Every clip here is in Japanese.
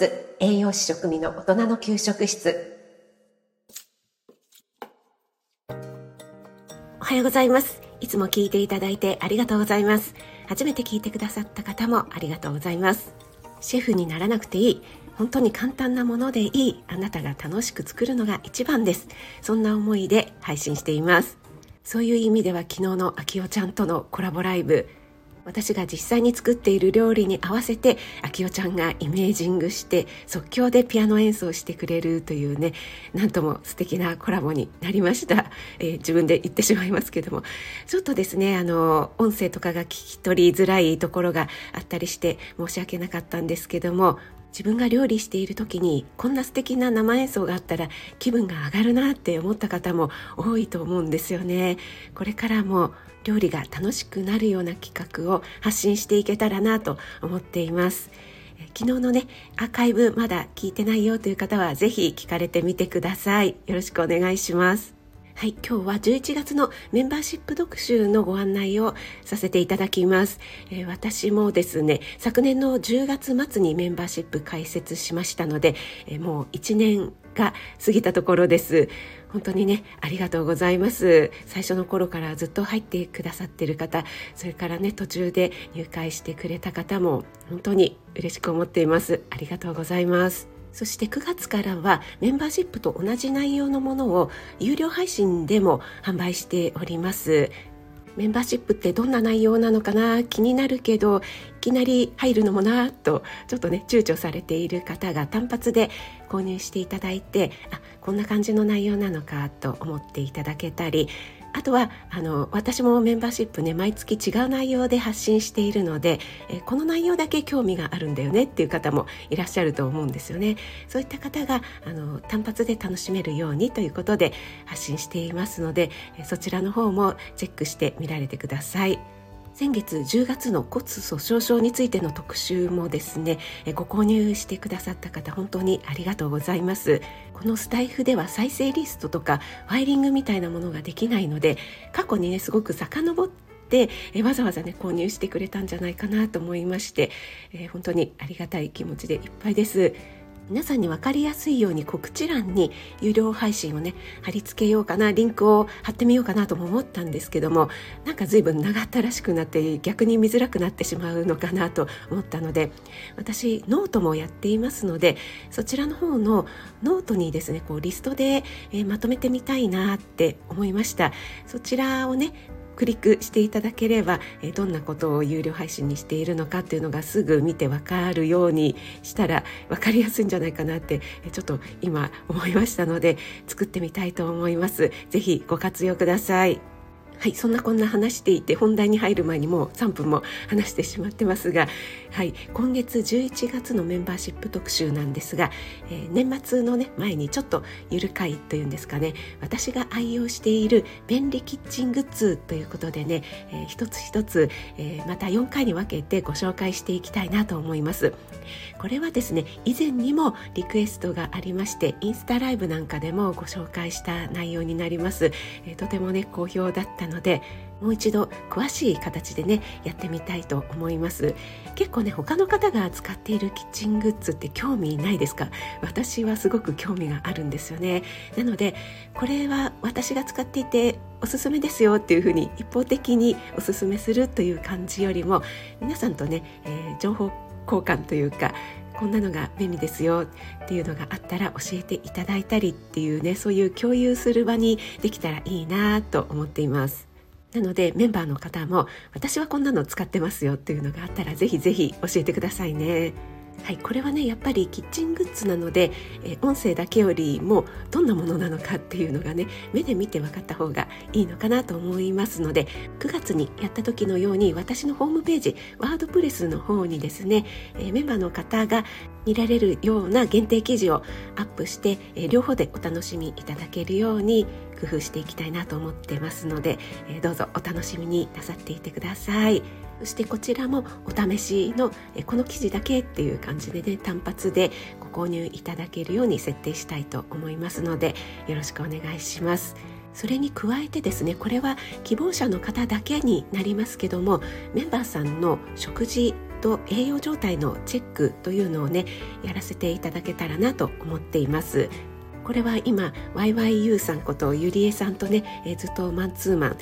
室栄養士食味の大人の給食室。おはようございます。いつも聞いていただいてありがとうございます。初めて聞いてくださった方もありがとうございます。シェフにならなくていい。本当に簡単なものでいい。あなたが楽しく作るのが一番です。そんな思いで配信しています。そういう意味では昨日のあきおちゃんとのコラボライブ私が実際に作っている料理に合わせてあきおちゃんがイメージングして即興でピアノ演奏してくれるというねなんとも素敵なコラボになりました、えー、自分で言ってしまいますけども。ちょっとですねあの音声とかが聞き取りづらいところがあったりして申し訳なかったんですけども自分が料理している時にこんな素敵な生演奏があったら気分が上がるなって思った方も多いと思うんですよね。これからも料理が楽しくなるような企画を発信していけたらなと思っています。昨日のねアーカイブまだ聞いてないよという方はぜひ聞かれてみてください。よろしくお願いします。はい、今日は11月のメンバーシップ読集のご案内をさせていただきます。えー、私もですね、昨年の10月末にメンバーシップ開設しましたので、えー、もう1年が過ぎたところです。本当にね、ありがとうございます。最初の頃からずっと入ってくださっている方、それからね、途中で入会してくれた方も本当に嬉しく思っています。ありがとうございます。そして9月からはメンバーシップと同じ内容のものを有料配信でも販売しております。メンバーシップってどんな内容なのかな？気になるけどいきなり入るのもな？とちょっとね躊躇されている方が単発で購入していただいてあこんな感じの内容なのか？と思っていただけたりあとはあの私もメンバーシップね毎月違う内容で発信しているので、えこの内容だけ興味があるんだよねっていう方もいらっしゃると思うんですよねそういった方があの単発で楽しめるようにということで発信していますのでそちらの方もチェックしてみられてください。先月10月の骨粗しょう症についての特集もですねご購入してくださった方本当にありがとうございます。このスタイフでは再生リストとかファイリングみたいなものができないので過去にねすごく遡ってわざわざね購入してくれたんじゃないかなと思いまして、え、本当にありがたい気持ちでいっぱいです。皆さんに分かりやすいように告知欄に有料配信をね貼り付けようかなリンクを貼ってみようかなとも思ったんですけどもなんか随分長ったらしくなって逆に見づらくなってしまうのかなと思ったので私ノートもやっていますのでそちらの方のノートにですねこうリストで、え、まとめてみたいなって思いました。そちらをねクリックしていただければ、えどんなことを有料配信にしているのかっていうのがすぐ見てわかるようにしたら分かりやすいんじゃないかなってちょっと今思いましたので作ってみたいと思います。ぜひご活用ください。はい、そんなこんな話していて本題に入る前にもう3分も話してしまってますが、はい、今月11月のメンバーシップ特集なんですが、えー、年末のね前にちょっとゆるかいというんですかね私が愛用している便利キッチングッズということでね、えー、一つ一つ、えー、また4回に分けてご紹介していきたいなと思います。これはですね以前にもリクエストがありましてインスタライブなんかでもご紹介した内容になります、えとてもね好評だったのでもう一度詳しい形でねやってみたいと思います。結構ね他の方が使っているキッチングッズって興味ないですか？私はすごく興味があるんですよね。なのでこれは私が使っていておすすめですよっていうふうに一方的におすすめするという感じよりも皆さんとね、えー、情報交換というかこんなのが便利ですよっていうのがあったら教えていただいたりっていうねそういう共有する場にできたらいいなと思っています。なのでメンバーの方も私はこんなの使ってますよっていうのがあったらぜひぜひ教えてくださいね。はい、これはねやっぱりキッチングッズなので、え音声だけよりもどんなものなのかっていうのがね目で見て分かった方がいいのかなと思いますので9月にやった時のように私のホームページワードプレスの方にですね、えメンバーの方が見られるような限定記事をアップして、え両方でお楽しみいただけるように工夫していきたいなと思ってますので、えどうぞお楽しみになさっていてください。そしてこちらもお試しのこの記事だけっていう感じでね単発でご購入いただけるように設定したいと思いますのでよろしくお願いします。それに加えてですねこれは希望者の方だけになりますけどもメンバーさんの食事と栄養状態のチェックというのをねやらせていただけたらなと思っていますこれは今 YYU さんことゆりえさんとね、えー、ずっとマンツーマン、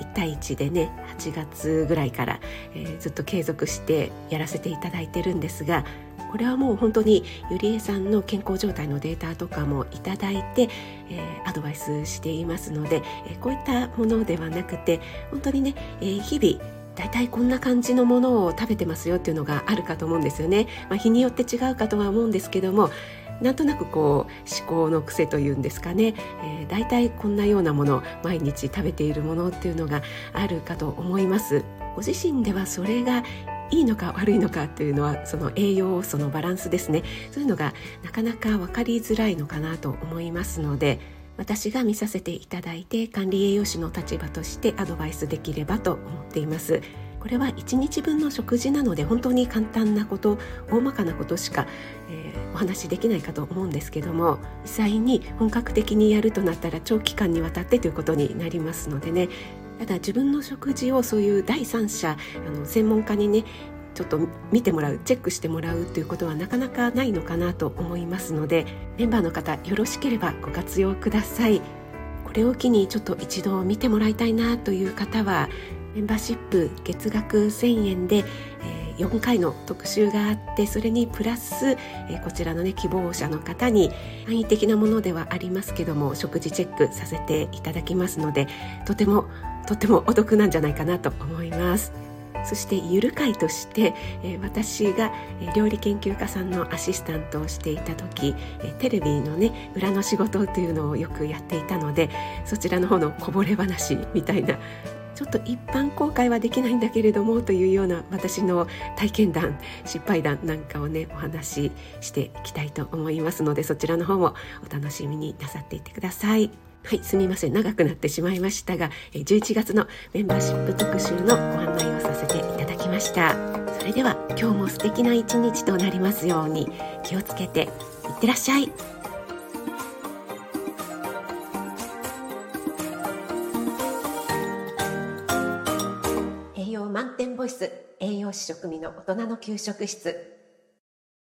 1対1でね8月ぐらいから、えー、ずっと継続してやらせていただいてるんですがこれはもう本当にゆりえさんの健康状態のデータとかもいただいて、えー、アドバイスしていますので、えー、こういったものではなくて本当にね、えー、日々大体こんな感じのものを食べてますよっていうのがあるかと思うんですよね、まあ、日によって違うかとは思うんですけどもなんとなくこう思考の癖というんですかね、えー、大体こんなようなもの毎日食べているものっていうのがあるかと思います。ご自身ではそれがいいのか悪いのかっていうのはその栄養素のバランスですね。そういうのがなかなか分かりづらいのかなと思いますので私が見させていただいて管理栄養士の立場としてアドバイスできればと思っています。これは1日分の食事なので本当に簡単なこと大まかなことしか、えー、お話しできないかと思うんですけども実際に本格的にやるとなったら長期間にわたってということになりますのでね。ただ自分の食事をそういう第三者あの専門家にねちょっと見てもらうチェックしてもらうということはなかなかないのかなと思いますのでメンバーの方よろしければご活用ください。これを機にちょっと一度見てもらいたいなという方はメンバーシップ月額1000円で、えー、4回の特集があってそれにプラス、えー、こちらのね希望者の方に簡易的なものではありますけども食事チェックさせていただきますのでとてもとてもお得なんじゃないかなと思います。そしてゆる会として、私が料理研究家さんのアシスタントをしていた時、テレビのね裏の仕事というのをよくやっていたのでそちらの方のこぼれ話みたいなちょっと一般公開はできないんだけれどもというような私の体験談失敗談なんかをねお話ししていきたいと思いますのでそちらの方もお楽しみになさっていてください。はい、すみません。長くなってしまいましたが、11月のメンバーシップ特集のご案内をさせていただきました。それでは今日も素敵な一日となりますように気をつけていってらっしゃい。栄養士食味の大人の給食室。